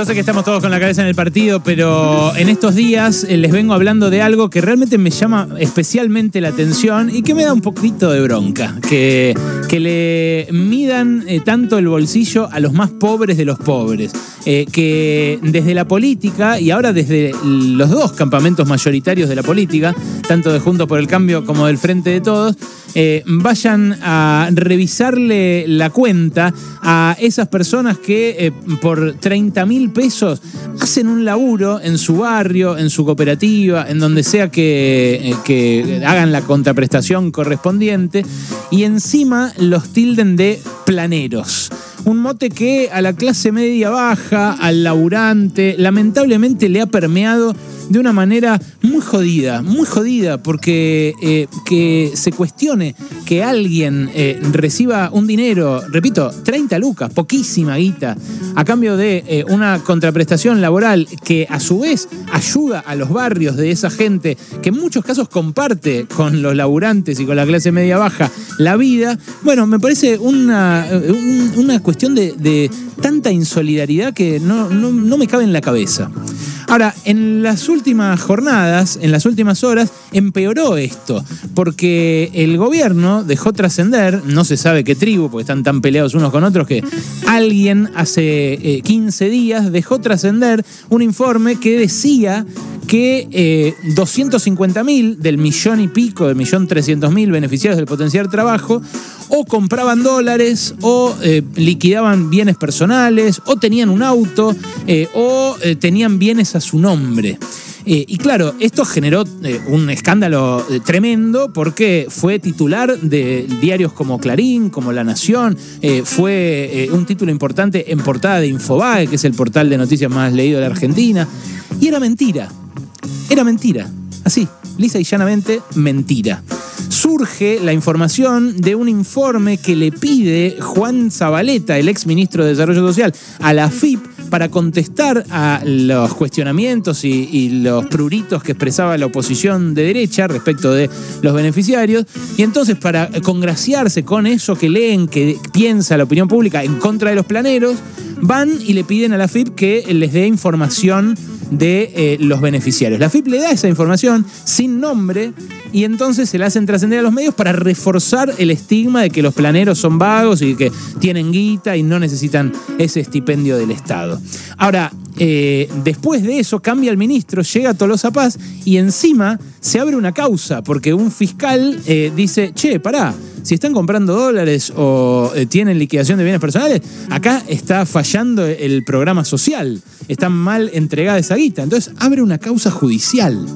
Yo sé que estamos todos con la cabeza en el partido, pero en estos días eh, les vengo hablando de algo que realmente me llama especialmente la atención y que me da un poquito de bronca. Que, que le midan eh, tanto el bolsillo a los más pobres de los pobres. Eh, que desde la política y ahora desde los dos campamentos mayoritarios de la política, tanto de Juntos por el Cambio como del Frente de Todos, eh, vayan a revisarle la cuenta a esas personas que eh, por 30 mil pesos hacen un laburo en su barrio, en su cooperativa, en donde sea que, que hagan la contraprestación correspondiente y encima los tilden de planeros. Un mote que a la clase media baja, al laburante, lamentablemente le ha permeado de una manera muy jodida, muy jodida, porque eh, que se cuestione que alguien eh, reciba un dinero, repito, 30 lucas, poquísima guita, a cambio de eh, una contraprestación laboral que a su vez ayuda a los barrios de esa gente que en muchos casos comparte con los laburantes y con la clase media baja la vida, bueno, me parece una, una cuestión de, tanta insolidaridad que no, no me cabe en la cabeza. Ahora, en las últimas jornadas, en las últimas horas, empeoró esto, porque el gobierno dejó trascender, no se sabe qué tribu, porque están tan peleados unos con otros, que alguien hace 15 eh, días dejó trascender un informe que decía que eh, 250 mil del millón y pico, del millón 300 mil beneficiarios del potencial trabajo, o compraban dólares, o eh, liquidaban bienes personales, o tenían un auto, eh, o eh, tenían bienes a su nombre. y claro, esto generó un escándalo tremendo porque fue titular de diarios como Clarín, como La Nación, fue un título importante en portada de Infobae, que es el portal de noticias más leído de la Argentina. Y era mentira, era mentira, así, lisa y llanamente mentira surge la información de un informe que le pide Juan Zabaleta, el ex ministro de Desarrollo Social, a la FIP para contestar a los cuestionamientos y, los pruritos que expresaba la oposición de derecha respecto de los beneficiarios. Y entonces, para congraciarse con eso que leen, que piensa la opinión pública en contra de los planeros, van y le piden a la FIP que les dé información de eh, los beneficiarios. La FIP le da esa información sin nombre y entonces se la hacen trascender a los medios para reforzar el estigma de que los planeros son vagos y que tienen guita y no necesitan ese estipendio del Estado. Ahora, eh, después de eso cambia el ministro, llega Tolosa Paz y encima se abre una causa porque un fiscal eh, dice, che, pará, si están comprando dólares o eh, tienen liquidación de bienes personales, acá está fallando el programa social, está mal entregada esa guita. Entonces abre una causa judicial.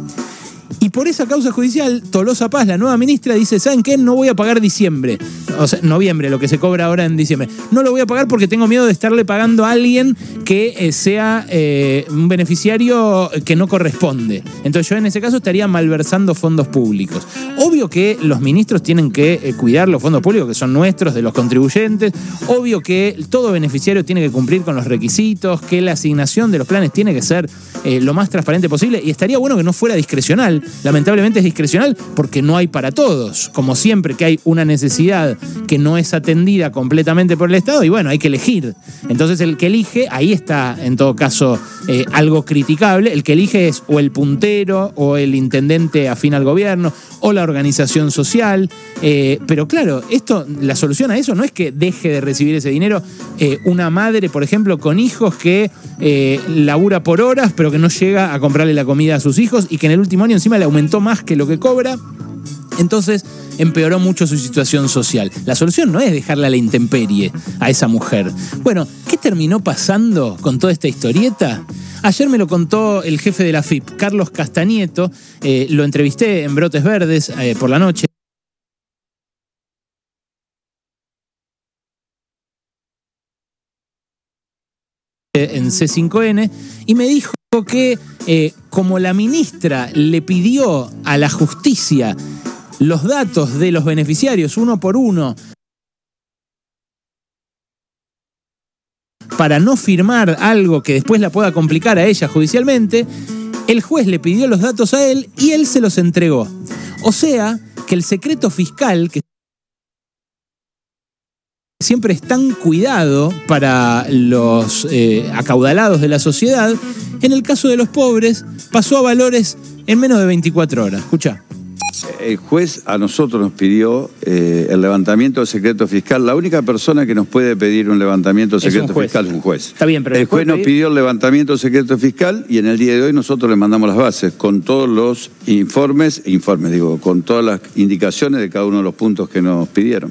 Y por esa causa judicial, Tolosa Paz, la nueva ministra, dice, ¿saben qué? No voy a pagar diciembre. O sea, noviembre, lo que se cobra ahora en diciembre. No lo voy a pagar porque tengo miedo de estarle pagando a alguien que eh, sea eh, un beneficiario que no corresponde. Entonces yo en ese caso estaría malversando fondos públicos. Obvio que los ministros tienen que eh, cuidar los fondos públicos que son nuestros, de los contribuyentes. Obvio que todo beneficiario tiene que cumplir con los requisitos, que la asignación de los planes tiene que ser lo más transparente posible. Y estaría bueno que no fuera discrecional lamentablemente es discrecional porque no hay para todos. Como siempre que hay una necesidad que no es atendida completamente por el Estado y bueno, hay que elegir. Entonces el que elige, ahí está en todo caso eh, algo criticable, el que elige es o el puntero o el intendente afín al gobierno o la organización social. Eh, pero claro, esto, la solución a eso no es que deje de recibir ese dinero eh, una madre, por ejemplo, con hijos que labura por horas pero que no llega a comprarle la comida a sus hijos y que en el último año encima le aumentó más que lo que cobra. Entonces empeoró mucho su situación social. La solución no es dejarla a la intemperie a esa mujer. Bueno, ¿qué terminó pasando con toda esta historieta? Ayer me lo contó el jefe de la FIP, Carlos Castañeto. Eh, lo entrevisté en Brotes Verdes eh, por la noche. En C5N y me dijo que eh, como la ministra le pidió a la justicia los datos de los beneficiarios uno por uno para no firmar algo que después la pueda complicar a ella judicialmente, el juez le pidió los datos a él y él se los entregó. O sea, que el secreto fiscal que siempre es tan cuidado para los eh, acaudalados de la sociedad, en el caso de los pobres pasó a valores en menos de 24 horas. Escucha. El juez a nosotros nos pidió eh, el levantamiento del secreto fiscal. La única persona que nos puede pedir un levantamiento del Es un secreto juez. fiscal es un juez. Está bien, pero el juez nos pedir- pidió el levantamiento del secreto fiscal y en el día de hoy nosotros le mandamos las bases con todos los informes, informes digo, con todas las indicaciones de cada uno de los puntos que nos pidieron.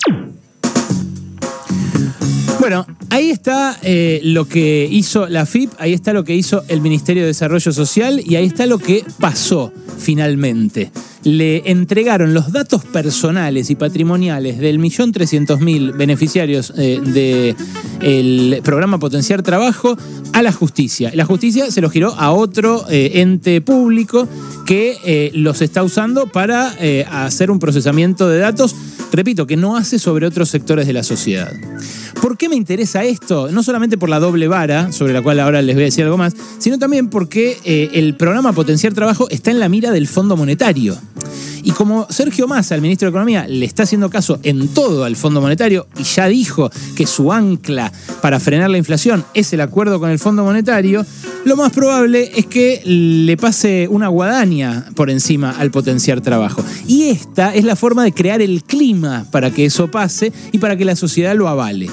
Bueno, ahí está eh, lo que hizo la FIP, ahí está lo que hizo el Ministerio de Desarrollo Social y ahí está lo que pasó finalmente. Le entregaron los datos personales y patrimoniales del millón trescientos mil beneficiarios del programa Potenciar Trabajo a la justicia. La justicia se lo giró a otro eh, ente público que eh, los está usando para eh, hacer un procesamiento de datos, repito, que no hace sobre otros sectores de la sociedad. ¿Por qué me interesa esto? No solamente por la doble vara, sobre la cual ahora les voy a decir algo más, sino también porque eh, el programa Potenciar Trabajo está en la mira del Fondo Monetario. Y como Sergio Massa, el ministro de Economía, le está haciendo caso en todo al Fondo Monetario y ya dijo que su ancla para frenar la inflación es el acuerdo con el Fondo Monetario, lo más probable es que le pase una guadaña por encima al potenciar trabajo. Y esta es la forma de crear el clima para que eso pase y para que la sociedad lo avale.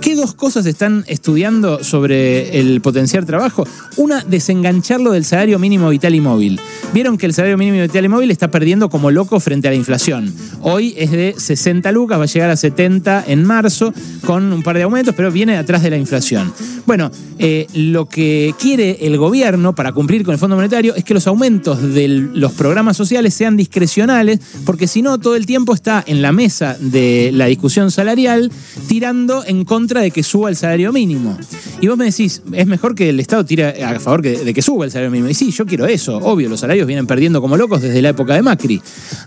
¿Qué dos cosas están estudiando sobre el potenciar trabajo? Una, desengancharlo del salario mínimo vital y móvil. Vieron que el salario mínimo vital y móvil está perdiendo como loco frente a la inflación. Hoy es de 60 lucas, va a llegar a 70 en marzo con un par de aumentos, pero viene atrás de la inflación. Bueno, eh, lo que quiere el gobierno para cumplir con el Fondo Monetario es que los aumentos de los programas sociales sean discrecionales, porque si no, todo el tiempo está en la mesa de la discusión salarial tirando en contra de que suba el salario mínimo. Y vos me decís, es mejor que el Estado tire a favor de que suba el salario mínimo. Y sí, yo quiero eso, obvio, los salarios vienen perdiendo como locos desde la época de Macri.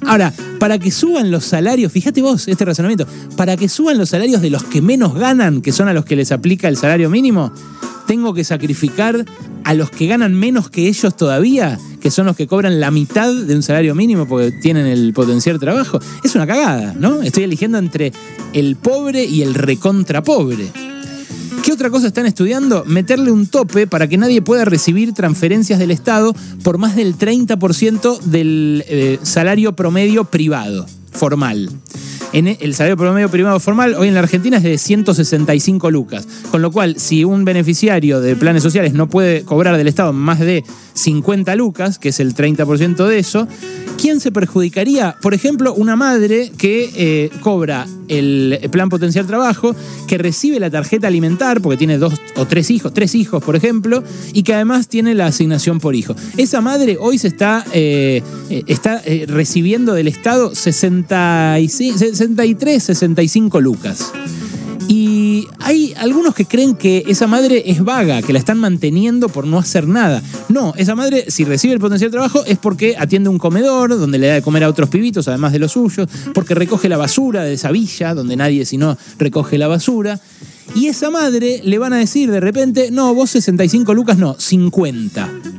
Ahora, para que suban los salarios, fíjate vos este razonamiento, para que suban los salarios de los que menos ganan, que son a los que les aplica el salario mínimo, tengo que sacrificar a los que ganan menos que ellos todavía, que son los que cobran la mitad de un salario mínimo porque tienen el potencial trabajo. Es una cagada, ¿no? Estoy eligiendo entre el pobre y el recontra pobre. ¿Qué otra cosa están estudiando? Meterle un tope para que nadie pueda recibir transferencias del Estado por más del 30% del eh, salario promedio privado, formal. En e- el salario promedio privado formal hoy en la Argentina es de 165 lucas. Con lo cual, si un beneficiario de planes sociales no puede cobrar del Estado más de 50 lucas, que es el 30% de eso, ¿quién se perjudicaría? Por ejemplo, una madre que eh, cobra el plan potencial trabajo, que recibe la tarjeta alimentar, porque tiene dos o tres hijos, tres hijos, por ejemplo, y que además tiene la asignación por hijo. Esa madre hoy se está, eh, eh, está recibiendo del Estado 65 63, 65 lucas. Hay algunos que creen que esa madre es vaga, que la están manteniendo por no hacer nada. No, esa madre, si recibe el potencial trabajo, es porque atiende un comedor donde le da de comer a otros pibitos, además de los suyos, porque recoge la basura de esa villa, donde nadie sino recoge la basura. Y esa madre le van a decir de repente, no, vos 65 lucas, no, 50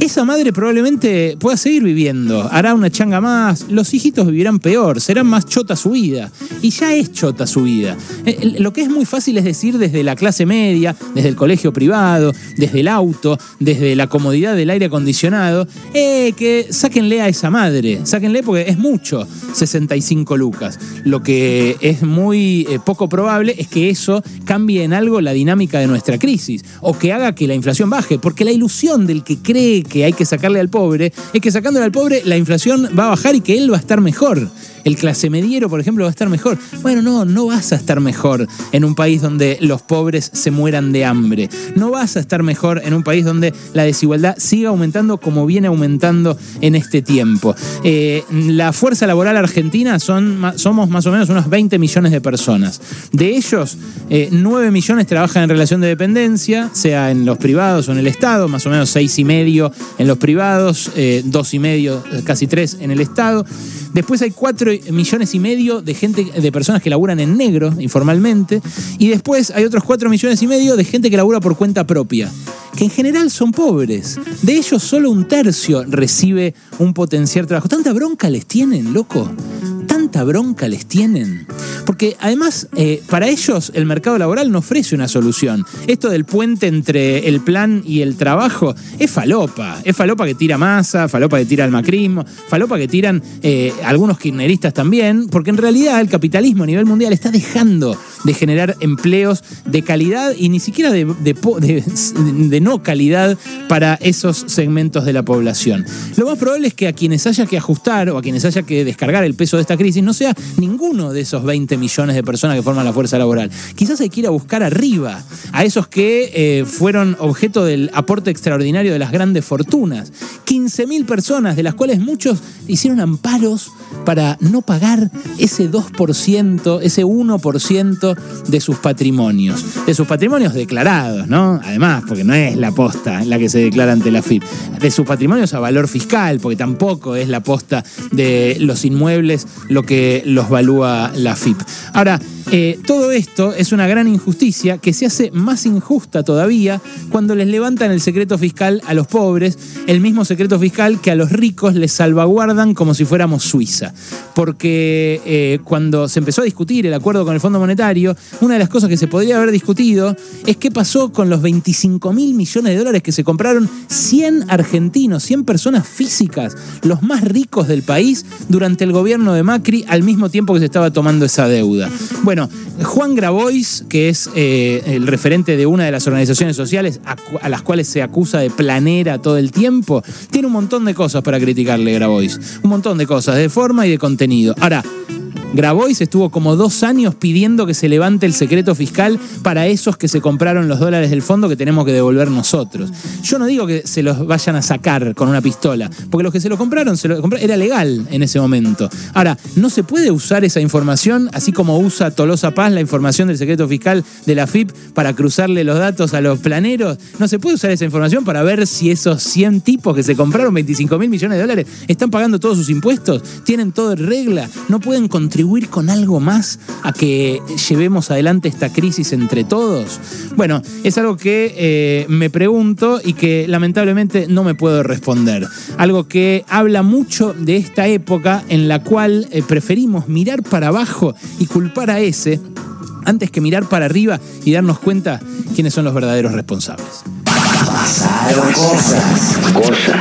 esa madre probablemente pueda seguir viviendo, hará una changa más, los hijitos vivirán peor, serán más chota su vida. Y ya es chota su vida. Eh, Lo que es muy fácil es decir desde la clase media, desde el colegio privado, desde el auto, desde la comodidad del aire acondicionado, eh, que sáquenle a esa madre, sáquenle porque es mucho, 65 lucas. Lo que es muy eh, poco probable es que eso cambie en algo la dinámica de nuestra crisis o que haga que la inflación baje, porque la ilusión del que cree que hay que sacarle al pobre es que sacándole al pobre la inflación va a bajar y que él va a estar mejor. El clase mediero, por ejemplo, va a estar mejor. Bueno, no, no vas a estar mejor en un país donde los pobres se mueran de hambre. No vas a estar mejor en un país donde la desigualdad siga aumentando como viene aumentando en este tiempo. Eh, la fuerza laboral argentina son, somos más o menos unos 20 millones de personas. De ellos, eh, 9 millones trabajan en relación de dependencia, sea en los privados o en el Estado, más o menos 6 y medio en los privados, eh, 2 y medio, eh, casi 3 en el Estado. Después hay 4 millones y medio de gente, de personas que laburan en negro, informalmente. Y después hay otros 4 millones y medio de gente que labura por cuenta propia. Que en general son pobres. De ellos solo un tercio recibe un potencial trabajo. ¿Tanta bronca les tienen, loco? ¿Cuánta bronca les tienen? Porque además, eh, para ellos el mercado laboral no ofrece una solución. Esto del puente entre el plan y el trabajo es falopa. Es falopa que tira masa, falopa que tira el macrismo, falopa que tiran eh, algunos kirchneristas también, porque en realidad el capitalismo a nivel mundial está dejando de generar empleos de calidad y ni siquiera de, de no calidad para esos segmentos de la población. Lo más probable es que a quienes haya que ajustar o a quienes haya que descargar el peso de esta crisis no sea ninguno de esos 20 millones de personas que forman la fuerza laboral. Quizás hay que ir a buscar arriba, a esos que eh, fueron objeto del aporte extraordinario de las grandes fortunas. 15.000 personas, de las cuales muchos hicieron amparos para no pagar ese 2%, ese 1% de sus patrimonios. De sus patrimonios declarados, ¿no? Además, porque no es la posta la que se declara ante la FIP. De sus patrimonios a valor fiscal, porque tampoco es la posta de los inmuebles lo que los valúa la FIP. Ahora, eh, todo esto es una gran injusticia que se hace más injusta todavía cuando les levantan el secreto fiscal a los pobres, el mismo secreto fiscal que a los ricos les salvaguardan como si fuéramos Suiza. Porque eh, cuando se empezó a discutir el acuerdo con el Fondo Monetario, una de las cosas que se podría haber discutido es qué pasó con los 25 mil millones de dólares que se compraron 100 argentinos, 100 personas físicas, los más ricos del país, durante el gobierno de Macri, al mismo tiempo que se estaba tomando esa deuda. Bueno, Juan Grabois, que es eh, el referente de una de las organizaciones sociales a, las cuales se acusa de planera todo el tiempo, tiene un montón de cosas para criticarle Grabois. Un montón de cosas, de forma y de contenido. Ahora, Grabois estuvo como dos años pidiendo que se levante el secreto fiscal para esos que se compraron los dólares del fondo que tenemos que devolver nosotros. Yo no digo que se los vayan a sacar con una pistola, porque los que se lo compraron, compraron era legal en ese momento. Ahora, no se puede usar esa información, así como usa Tolosa Paz la información del secreto fiscal de la FIP para cruzarle los datos a los planeros. No se puede usar esa información para ver si esos 100 tipos que se compraron 25 mil millones de dólares están pagando todos sus impuestos, tienen todo en regla, no pueden contribuir contribuir con algo más a que llevemos adelante esta crisis entre todos? Bueno, es algo que eh, me pregunto y que lamentablemente no me puedo responder. Algo que habla mucho de esta época en la cual eh, preferimos mirar para abajo y culpar a ese antes que mirar para arriba y darnos cuenta quiénes son los verdaderos responsables. Pasaron cosas. Cosas.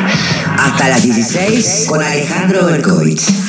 Hasta las 16 con Alejandro Berkovich.